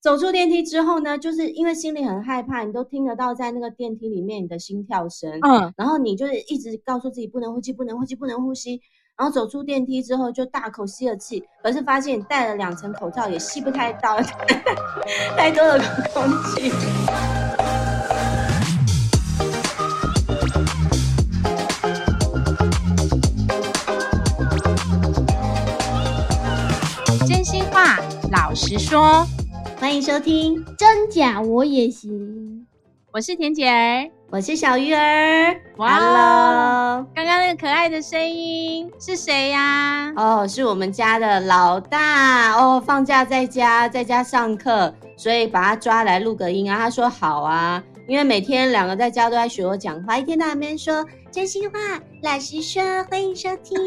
走出电梯之后呢，就是因为心里很害怕，你都听得到在那个电梯里面你的心跳声，嗯，然后你就是一直告诉自己不能呼吸，不能呼吸，不能呼吸。然后走出电梯之后就大口吸了气，可是发现你戴了两层口罩也吸不太到 太多的空气。真心话，老实说。欢迎收听《真假我也行》，我是田姐儿，我是小鱼儿。哇，Hello，刚刚那个可爱的声音是谁呀？哦，是我们家的老大哦。放假在家，在家上课，所以把他抓来录个音啊。他说好啊，因为每天两个在家都在学我讲话，一天到晚边说真心话，老实说，欢迎收听。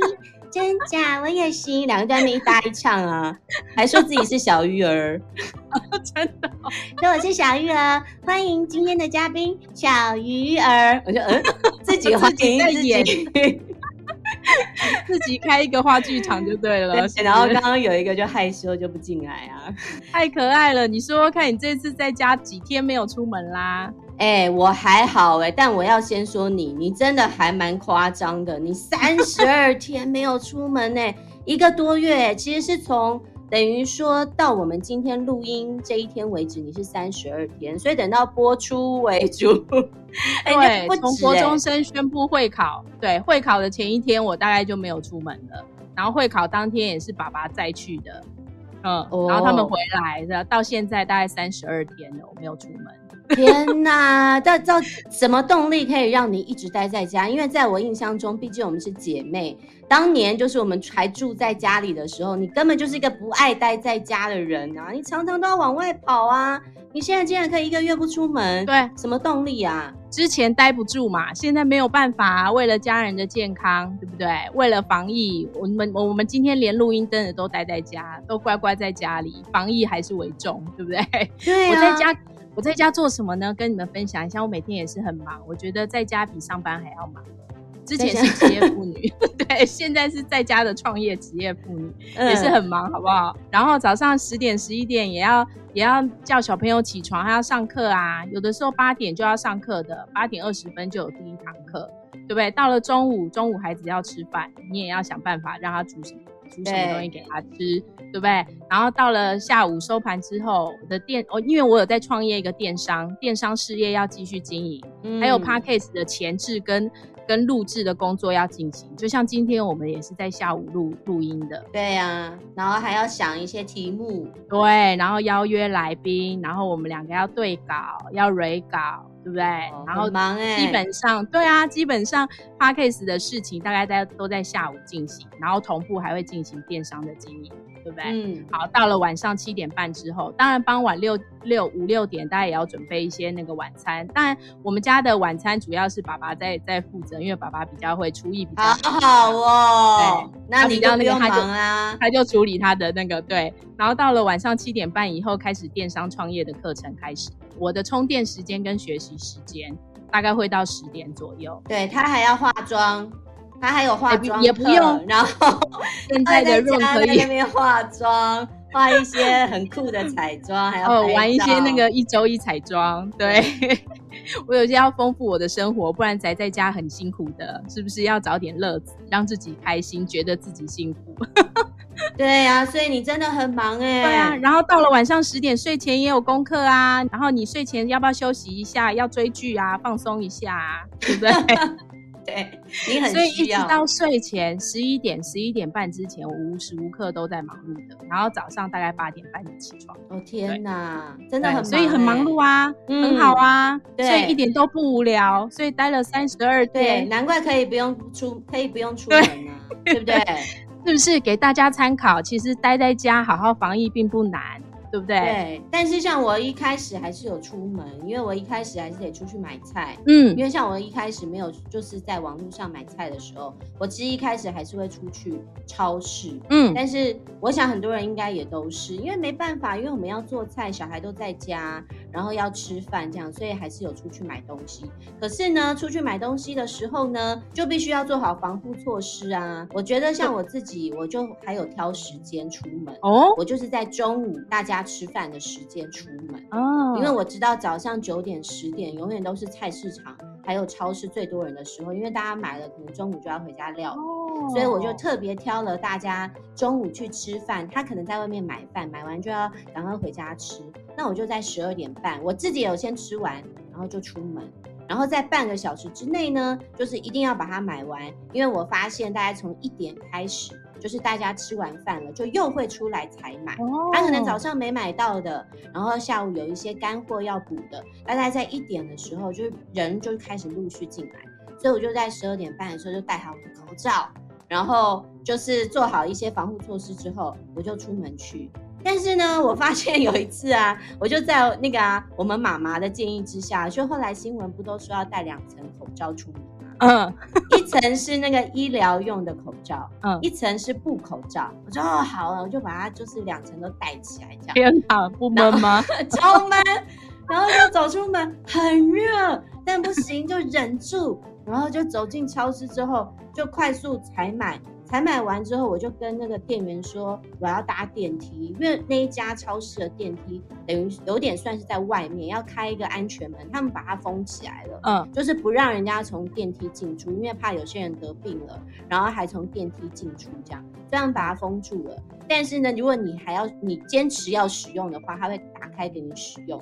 真假？我也行，两个在那边一搭一唱啊，还说自己是小鱼儿，真的、哦，说我是小鱼儿，欢迎今天的嘉宾小鱼儿，我就嗯，自己欢迎自己，自己开一个话剧场就对了，对，然后刚刚有一个就害羞就不进来啊，太可爱了，你说看你这次在家几天没有出门啦？哎、欸，我还好哎、欸，但我要先说你，你真的还蛮夸张的。你三十二天没有出门呢、欸，一个多月，其实是从等于说到我们今天录音这一天为止，你是三十二天，所以等到播出为主。对，从、欸、国中生宣布会考，对，会考的前一天，我大概就没有出门了。然后会考当天也是爸爸再去的，嗯，哦、然后他们回来的，到现在大概三十二天了，我没有出门。天呐，到到什么动力可以让你一直待在家？因为在我印象中，毕竟我们是姐妹，当年就是我们还住在家里的时候，你根本就是一个不爱待在家的人啊！你常常都要往外跑啊！你现在竟然可以一个月不出门，对，什么动力啊？之前待不住嘛，现在没有办法，为了家人的健康，对不对？为了防疫，我们我们今天连录音灯的都待在家，都乖乖在家里，防疫还是为重，对不对？对啊，我在家。我在家做什么呢？跟你们分享一下。我每天也是很忙，我觉得在家比上班还要忙。之前是职业妇女，对，现在是在家的创业职业妇女，嗯、也是很忙，好不好？然后早上十点、十一点也要也要叫小朋友起床，还要上课啊。有的时候八点就要上课的，八点二十分就有第一堂课，对不对？到了中午，中午孩子要吃饭，你也要想办法让他煮什么。煮什么东西给他吃，对，对不对？然后到了下午收盘之后，我的电哦，因为我有在创业一个电商，电商事业要继续经营，嗯、还有 Podcast 的前置跟跟录制的工作要进行。就像今天我们也是在下午录录音的，对呀、啊。然后还要想一些题目，对，然后邀约来宾，然后我们两个要对稿，要 re 稿。对不对？哦、然后忙哎，基本上对啊，基本上 Podcast 的事情大概在都在下午进行，然后同步还会进行电商的经营，对不对？嗯，好，到了晚上七点半之后，当然傍晚六六五六点，大家也要准备一些那个晚餐。当然，我们家的晚餐主要是爸爸在在负责，因为爸爸比较会厨艺比较好，好哦。对，那你就不用忙啊，他就处理他的那个对。然后到了晚上七点半以后，开始电商创业的课程开始。我的充电时间跟学习时间大概会到十点左右。对，他还要化妆，他还有化妆、欸、也不用。然后 现在的 room 可以在那边化妆，画一些很酷的彩妆，还要哦玩一些那个一周一彩妆。对，我有些要丰富我的生活，不然宅在家很辛苦的，是不是要找点乐子，让自己开心，觉得自己幸福。对呀、啊，所以你真的很忙哎。对啊，然后到了晚上十点，睡前也有功课啊。然后你睡前要不要休息一下？要追剧啊，放松一下啊，对不对？对，你很需要。所以一直到睡前十一点、十一点半之前，我无时无刻都在忙碌的。然后早上大概八点半就起床。哦天哪，真的很忙，所以很忙碌啊，嗯、很好啊。对，所以一点都不无聊。所以待了三十二天，难怪可以不用出，可以不用出门啊，对，对不对？是不是给大家参考？其实待在家好好防疫并不难。对不对？对，但是像我一开始还是有出门，因为我一开始还是得出去买菜。嗯，因为像我一开始没有就是在网络上买菜的时候，我其实一开始还是会出去超市。嗯，但是我想很多人应该也都是，因为没办法，因为我们要做菜，小孩都在家，然后要吃饭这样，所以还是有出去买东西。可是呢，出去买东西的时候呢，就必须要做好防护措施啊。我觉得像我自己，我就还有挑时间出门。哦，我就是在中午大家。家吃饭的时间出门。哦，因为我知道早上九点十点永远都是菜市场还有超市最多人的时候，因为大家买了可能中午就要回家料理，哦，所以我就特别挑了大家中午去吃饭，他可能在外面买饭，买完就要赶快回家吃，那我就在十二点半，我自己有先吃完，然后就出门。然后在半个小时之内呢，就是一定要把它买完，因为我发现大概从一点开始，就是大家吃完饭了，就又会出来采买。他可能早上没买到的，然后下午有一些干货要补的，大概在一点的时候，就是人就开始陆续进来，所以我就在十二点半的时候就戴好口罩，然后就是做好一些防护措施之后，我就出门去。但是呢，我发现有一次啊，我就在那个啊，我们妈妈的建议之下，就后来新闻不都说要戴两层口罩出门吗？嗯，一层是那个医疗用的口罩，嗯，一层是布口罩。我说哦，好了，我就把它就是两层都戴起来，这样。天哪，不闷吗？超闷。然后就走出门，很热，但不行，就忍住。然后就走进超市之后，就快速采买。采买完之后，我就跟那个店员说我要搭电梯，因为那一家超市的电梯等于有点算是在外面，要开一个安全门，他们把它封起来了，嗯，就是不让人家从电梯进出，因为怕有些人得病了，然后还从电梯进出这样，这样把它封住了。但是呢，如果你还要你坚持要使用的话，它会打开给你使用。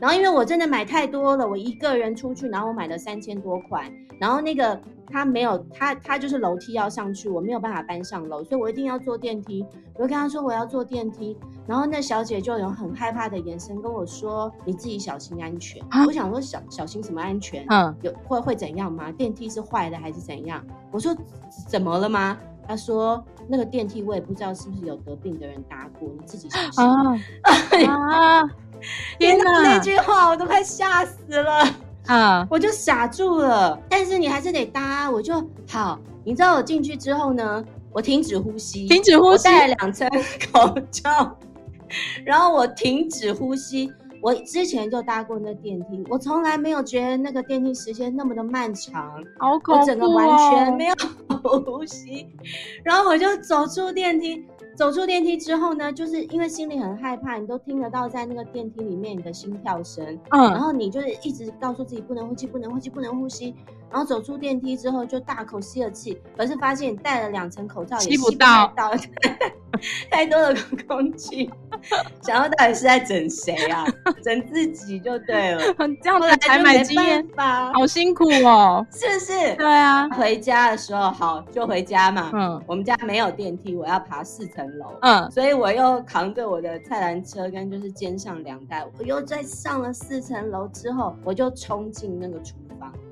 然后因为我真的买太多了，我一个人出去，然后我买了三千多块，然后那个他没有他他就是楼梯要上去，我没有办法搬上楼，所以我一定要坐电梯。我就跟他说我要坐电梯，然后那小姐就有很害怕的眼神跟我说：“你自己小心安全。啊”我想说小小心什么安全？嗯，有会会怎样吗？电梯是坏的还是怎样？我说怎么了吗？他说那个电梯我也不知道是不是有得病的人搭过，你自己小心啊。啊天哪，那句话我都快吓死了啊！我就傻住了。但是你还是得搭，我就好。你知道我进去之后呢，我停止呼吸，停止呼吸，戴了两层 口罩，然后我停止呼吸。我之前就搭过那电梯，我从来没有觉得那个电梯时间那么的漫长，好恐怖哦，我整个完全没有呼吸。然后我就走出电梯。走出电梯之后呢，就是因为心里很害怕，你都听得到在那个电梯里面你的心跳声，嗯，然后你就是一直告诉自己不能呼吸，不能呼吸，不能呼吸。然后走出电梯之后就大口吸了气，可是发现你戴了两层口罩也吸不到，到 太多的空气。想要到底是在整谁啊？整自己就对了。这样子才买经验吧，好辛苦哦，是不是？对啊。回家的时候好就回家嘛。嗯。我们家没有电梯，我要爬四层楼。嗯。所以我又扛着我的菜篮车跟就是肩上两袋，我又在上了四层楼之后，我就冲进那个厨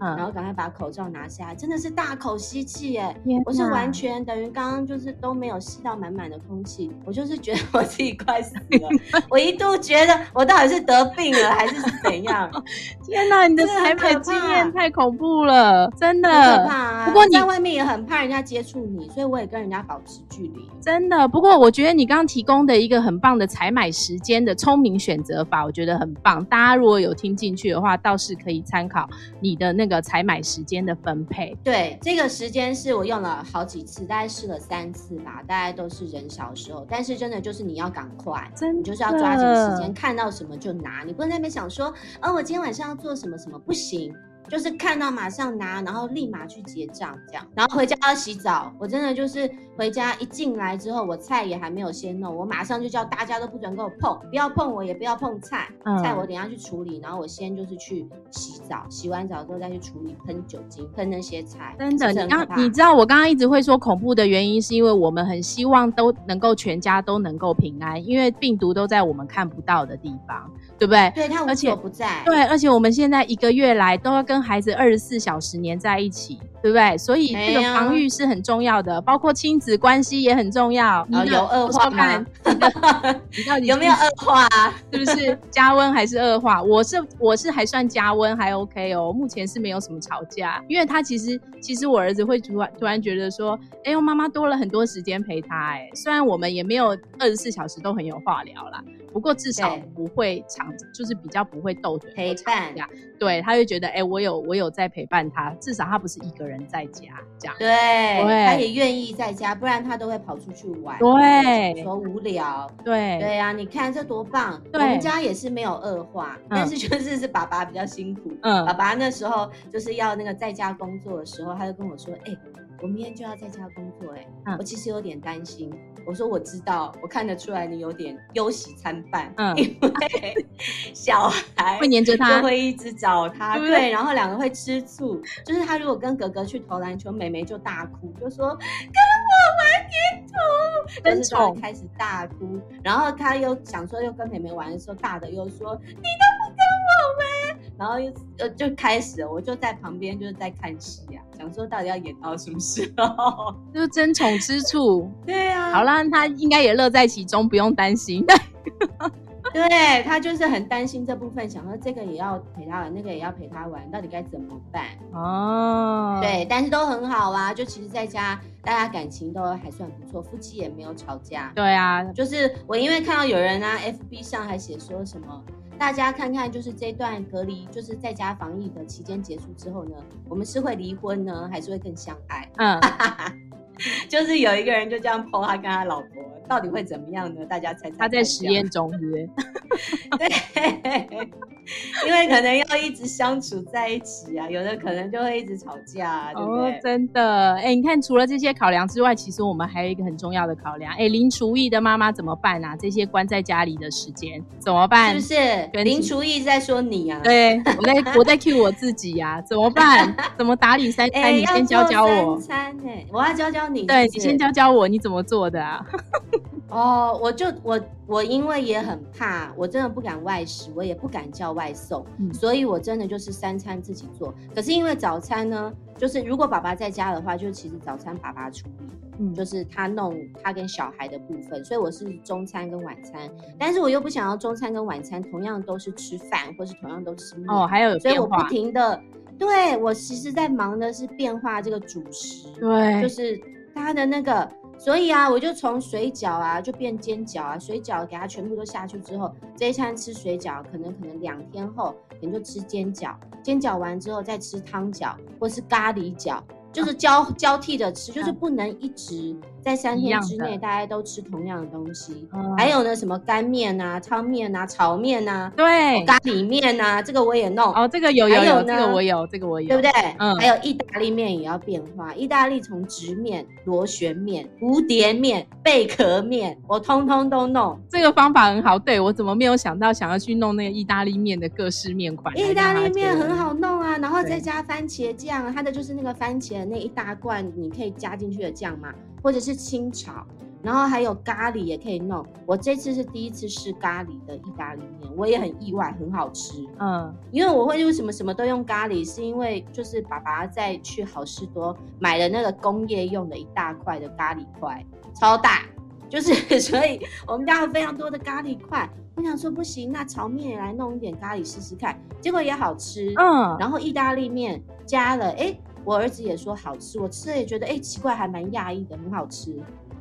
然后赶快把口罩拿下来，真的是大口吸气耶！我是完全等于刚刚就是都没有吸到满满的空气，我就是觉得我自己快死了。我一度觉得我到底是得病了还是怎样？天哪，你的采买经验太恐怖了，真的可怕啊！不过你在外面也很怕人家接触你，所以我也跟人家保持距离。真的，不过我觉得你刚刚提供的一个很棒的采买时间的聪明选择法，我觉得很棒。大家如果有听进去的话，倒是可以参考你的那个采买时间的分配。对，这个时间是我用了好几次，大概试了三次吧，大概都是人少的时候。但是真的就是你要赶快，真，你就是要抓紧时间，看到什么就拿，你不能在那边想说，哦，我今天晚上要做什么什么，不行。就是看到马上拿，然后立马去结账，这样，然后回家要洗澡。我真的就是回家一进来之后，我菜也还没有先弄，我马上就叫大家都不准给我碰，不要碰我，也不要碰菜。嗯、菜我等下去处理，然后我先就是去洗澡，洗完澡之后再去处理，喷酒精，喷那些菜。真的，你刚你知道我刚刚一直会说恐怖的原因，是因为我们很希望都能够全家都能够平安，因为病毒都在我们看不到的地方。对不对？对，他无所不在。对，而且我们现在一个月来都要跟跟孩子二十四小时黏在一起，对不对？所以这个防御是很重要的，包括亲子关系也很重要。有恶化吗？你到底有没有恶化啊？是不是加温还是恶化？我是我是还算加温还 OK 哦，目前是没有什么吵架。因为他其实其实我儿子会突然突然觉得说，哎呦，妈妈多了很多时间陪他。哎，虽然我们也没有二十四小时都很有话聊啦。不过至少不会长，就是比较不会斗嘴，陪伴。对，他就觉得，哎、欸，我有我有在陪伴他，至少他不是一个人在家，这样。对，对他也愿意在家，不然他都会跑出去玩。对，说无聊。对，对啊，你看这多棒！我们家也是没有恶化，嗯、但是就是是爸爸比较辛苦。嗯，爸爸那时候就是要那个在家工作的时候，他就跟我说：“哎、欸，我明天就要在家工作、欸，哎、嗯，我其实有点担心。”我说我知道，我看得出来你有点忧喜参半，嗯，因为 小孩会黏着他，就会一直找他，对，对，然后两个会吃醋，就是他如果跟哥哥去投篮球，妹妹就大哭，就说跟我玩黏土，但是他开始大哭，然后他又想说又跟妹妹玩的时候，大的又说你都然后又呃就开始了，我就在旁边就是在看戏啊。想说到底要演到什么时候？就是争宠吃醋。对呀、啊，好啦，他应该也乐在其中，不用担心。对，他就是很担心这部分，想说这个也要陪他玩，那个也要陪他玩，到底该怎么办？哦，对，但是都很好啊。就其实在家，大家感情都还算不错，夫妻也没有吵架。对啊，就是我因为看到有人啊，FB 上还写说什么。大家看看，就是这段隔离，就是在家防疫的期间结束之后呢，我们是会离婚呢，还是会更相爱？嗯，就是有一个人就这样 po 他跟他老婆，到底会怎么样呢？大家猜猜。他在实验中，对 对？因为可能要一直相处在一起啊，有的可能就会一直吵架，啊，对不对？哦，真的，哎，你看，除了这些考量之外，其实我们还有一个很重要的考量，哎，零厨艺的妈妈怎么办啊？这些关在家里的时间怎么办？是不是？零厨艺在说你啊？对，我在我在 cue 我自己呀，啊，怎么办？怎么打理三 餐？哎，你先教教我。三餐哎，我要教教你是是。对，你先教教我，你怎么做的啊？哦，我就我我因为也很怕，我真的不敢外食，我也不敢叫外送，嗯、所以我真的就是三餐自己做。可是因为早餐呢，就是如果爸爸在家的话，就其实早餐爸爸处理，嗯，就是他弄他跟小孩的部分，所以我是中餐跟晚餐，但是我又不想要中餐跟晚餐同样都是吃饭，或是同样都吃面哦，还有，有所以我不停的，对，我其实在忙的是变化这个主食，对，就是他的那个。所以啊，我就从水饺啊就变煎饺啊，水饺给它全部都下去之后，这一餐吃水饺，可能可能两天后你就吃煎饺，煎饺完之后再吃汤饺或是咖喱饺，就是交、啊、交替的吃，就是不能一直。在三天之内，大家都吃同样的东西。还有呢，什么干面啊、汤面啊、炒面啊，对，咖喱面啊，这个我也弄。哦，这个有有有，这个我有，这个我有，对不对？嗯。还有意大利面也要变化，意大利从直面、螺旋面、蝴蝶面、贝壳面，我通通都弄。这个方法很好，对，我怎么没有想到想要去弄那个意大利面的各式面款？意大利面很好弄啊，然后再加番茄酱，它的就是那个番茄的那一大罐，你可以加进去的酱嘛。或者是清炒，然后还有咖喱也可以弄。我这次是第一次试咖喱的意大利面，我也很意外，很好吃。嗯，因为我会为什么什么都用咖喱，是因为就是爸爸在去好市多买了那个工业用的一大块的咖喱块，超大，就是 所以我们家有非常多的咖喱块。我想说不行，那炒面也来弄一点咖喱试试看，结果也好吃。嗯，然后意大利面加了，哎。我儿子也说好吃，我吃了也觉得哎、欸、奇怪，还蛮讶异的，很好吃，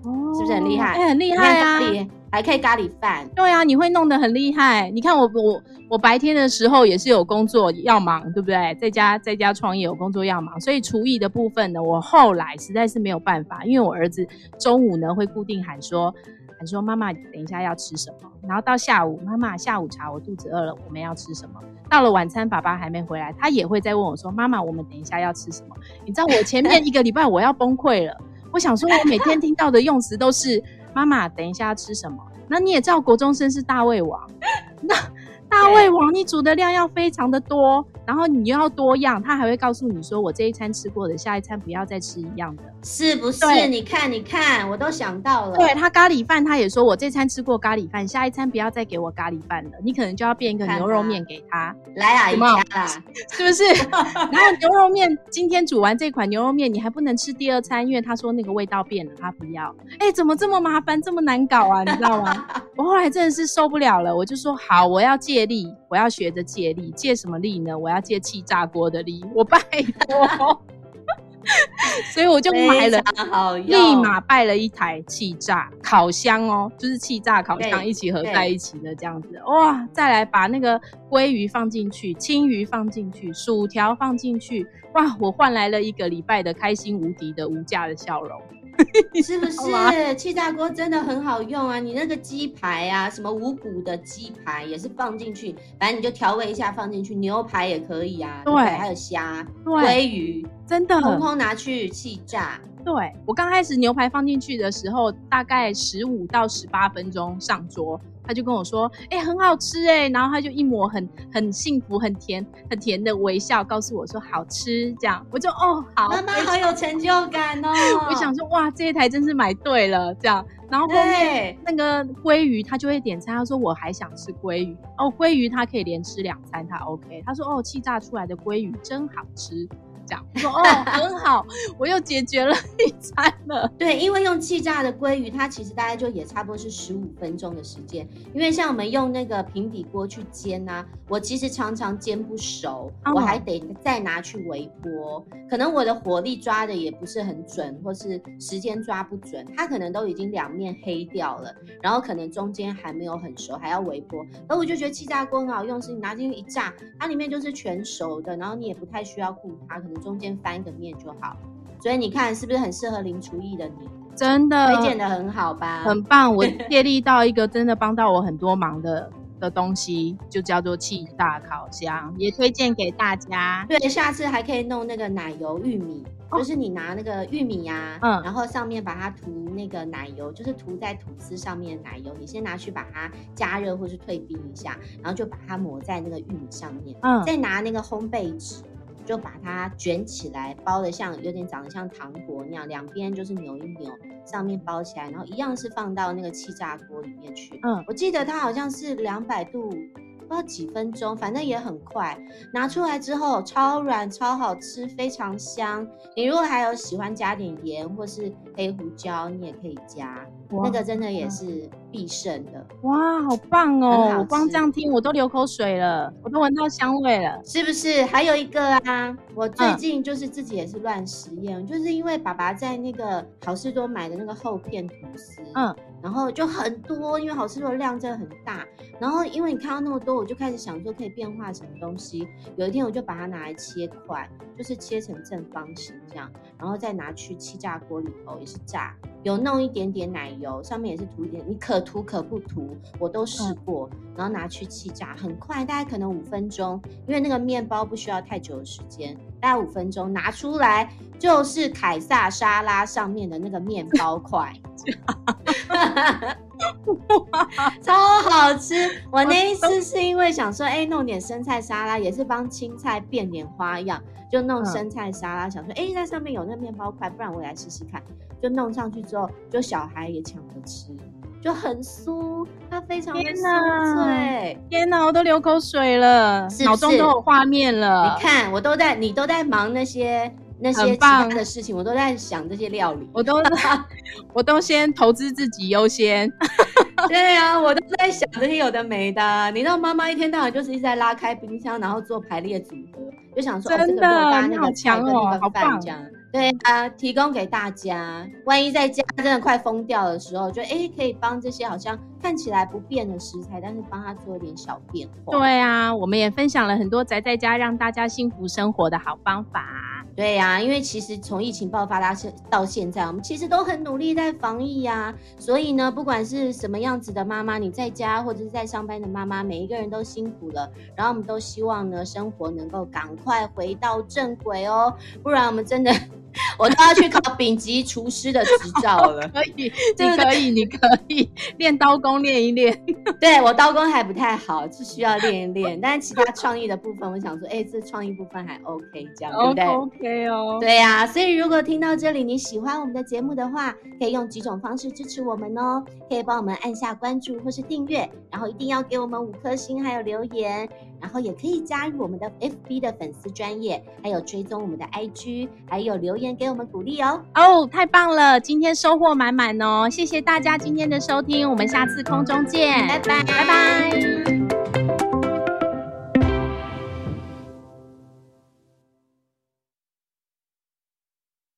哦，是不是很厉害？哎、欸，很厉害啊！还可以咖喱饭，对啊，你会弄得很厉害。你看我我我白天的时候也是有工作要忙，对不对？在家在家创业有工作要忙，所以厨艺的部分呢，我后来实在是没有办法，因为我儿子中午呢会固定喊说。还说妈妈，等一下要吃什么？然后到下午，妈妈下午茶，我肚子饿了，我们要吃什么？到了晚餐，爸爸还没回来，他也会再问我说：“妈妈，我们等一下要吃什么？”你知道我前面一个礼拜我要崩溃了。我想说，我每天听到的用词都是“妈妈，等一下要吃什么？”那你也知道，国中生是大胃王，那。大胃王，你煮的量要非常的多，然后你又要多样，他还会告诉你说，我这一餐吃过的，下一餐不要再吃一样的，是不是？你看，你看，我都想到了。对，他咖喱饭，他也说我这餐吃过咖喱饭，下一餐不要再给我咖喱饭了，你可能就要变一个牛肉面给他。来啊，姨妈啦，是不是？然后牛肉面今天煮完这款牛肉面，你还不能吃第二餐，因为他说那个味道变了，他不要。哎，怎么这么麻烦，这么难搞啊？你知道吗？我后来真的是受不了了，我就说好，我要戒。借力，我要学着借力，借什么力呢？我要借气炸锅的力。我拜托，所以我就买了，立马拜了一台气炸烤箱哦，就是气炸烤箱一起合在一起的这样子。哇，再来把那个鲑鱼放进去，青鱼放进去，薯条放进去，哇，我换来了一个礼拜的开心无敌的无价的笑容。是不是气炸锅真的很好用啊？你那个鸡排啊，什么无骨的鸡排也是放进去，反正你就调味一下放进去，牛排也可以啊。对，对还有虾、鲑鱼，真的，通通拿去气炸。对，我刚开始牛排放进去的时候，大概十五到十八分钟上桌。他就跟我说：“哎、欸，很好吃哎！”然后他就一抹很很幸福、很甜、很甜的微笑，告诉我说：“好吃。”这样我就哦，好，妈妈好有成就感哦。我想说，哇，这一台真是买对了。这样，然后后面那个鲑鱼他就会点餐，他说：“我还想吃鲑鱼哦，鲑鱼他可以连吃两餐，他 OK。”他说：“哦，气炸出来的鲑鱼真好吃。”这样我说哦，很好，我又解决了一餐了。对，因为用气炸的鲑鱼，它其实大概就也差不多是十五分钟的时间。因为像我们用那个平底锅去煎啊，我其实常常煎不熟，哦、我还得再拿去微波。可能我的火力抓的也不是很准，或是时间抓不准，它可能都已经两面黑掉了，然后可能中间还没有很熟，还要微波。而我就觉得气炸锅很好用，是你拿进去一炸，它里面就是全熟的，然后你也不太需要顾它，可能。中间翻一个面就好，所以你看是不是很适合零厨艺的你？真的推荐的很好吧？很棒，我借力到一个真的帮到我很多忙的的东西，就叫做气炸烤箱，也推荐给大家。对，下次还可以弄那个奶油玉米，哦、就是你拿那个玉米呀、啊，嗯，然后上面把它涂那个奶油，就是涂在吐司上面的奶油，你先拿去把它加热或是退冰一下，然后就把它抹在那个玉米上面，嗯，再拿那个烘焙纸。就把它卷起来，包的像有点长得像糖果那样，两边就是扭一扭，上面包起来，然后一样是放到那个气炸锅里面去。嗯，我记得它好像是两百度。不知道几分钟，反正也很快。拿出来之后超软、超好吃，非常香。你如果还有喜欢加点盐或是黑胡椒，你也可以加。那个真的也是必胜的。哇，好棒哦！我光这样听我都流口水了，我都闻到香味了，是不是？还有一个啊，我最近就是自己也是乱实验，嗯、就是因为爸爸在那个好事多买的那个厚片吐司，嗯。然后就很多，因为好市多的量真的很大。然后因为你看到那么多，我就开始想说可以变化什么东西。有一天我就把它拿来切块，就是切成正方形这样，然后再拿去气炸锅里头也是炸，有弄一点点奶油，上面也是涂一点，你可涂可不涂，我都试过。然后拿去气炸，很快，大概可能五分钟，因为那个面包不需要太久的时间，大概五分钟拿出来就是凯撒沙拉上面的那个面包块。超好吃！我那一次是因为想说，哎、欸，弄点生菜沙拉，也是帮青菜变点花样，就弄生菜沙拉。想说，哎、欸，那上面有那面包块，不然我也来试试看。就弄上去之后，就小孩也抢着吃，就很酥，它非常的酥脆。天哪，天哪，我都流口水了，脑中都有画面了。你看，我都在，你都在忙那些。那些其他的事情，我都在想这些料理，我都 我都先投资自己优先。对啊，我都在想这些有的没的。你知道妈妈一天到晚就是一直在拉开冰箱，然后做排列组合，就想说真的，哦这个、你好强哦，好棒这样。对啊，提供给大家，万一在家真的快疯掉的时候，就哎可以帮这些好像看起来不变的食材，但是帮他做一点小变化。对啊，我们也分享了很多宅在家让大家幸福生活的好方法。对呀、因为其实从疫情爆发到现到现在，我们其实都很努力在防疫呀、所以呢，不管是什么样子的妈妈，你在家或者是在上班的妈妈，每一个人都辛苦了。然后我们都希望呢，生活能够赶快回到正轨哦，不然我们真的。我都要去考丙级厨师的执照了。可以，你可以，你可以练刀工练一练。对，我刀工还不太好，是需要练一练。但是其他创意的部分，我想说，哎、欸，这创意部分还 OK，这样对不对？OK 哦。对呀、啊，所以如果听到这里你喜欢我们的节目的话，可以用几种方式支持我们哦。可以帮我们按下关注或是订阅，然后一定要给我们五颗星，还有留言，然后也可以加入我们的 FB 的粉丝专业，还有追踪我们的 IG，还有留言给。给我们鼓励哦！哦，太棒了，今天收获满满哦！谢谢大家今天的收听，我们下次空中见，拜拜，拜拜。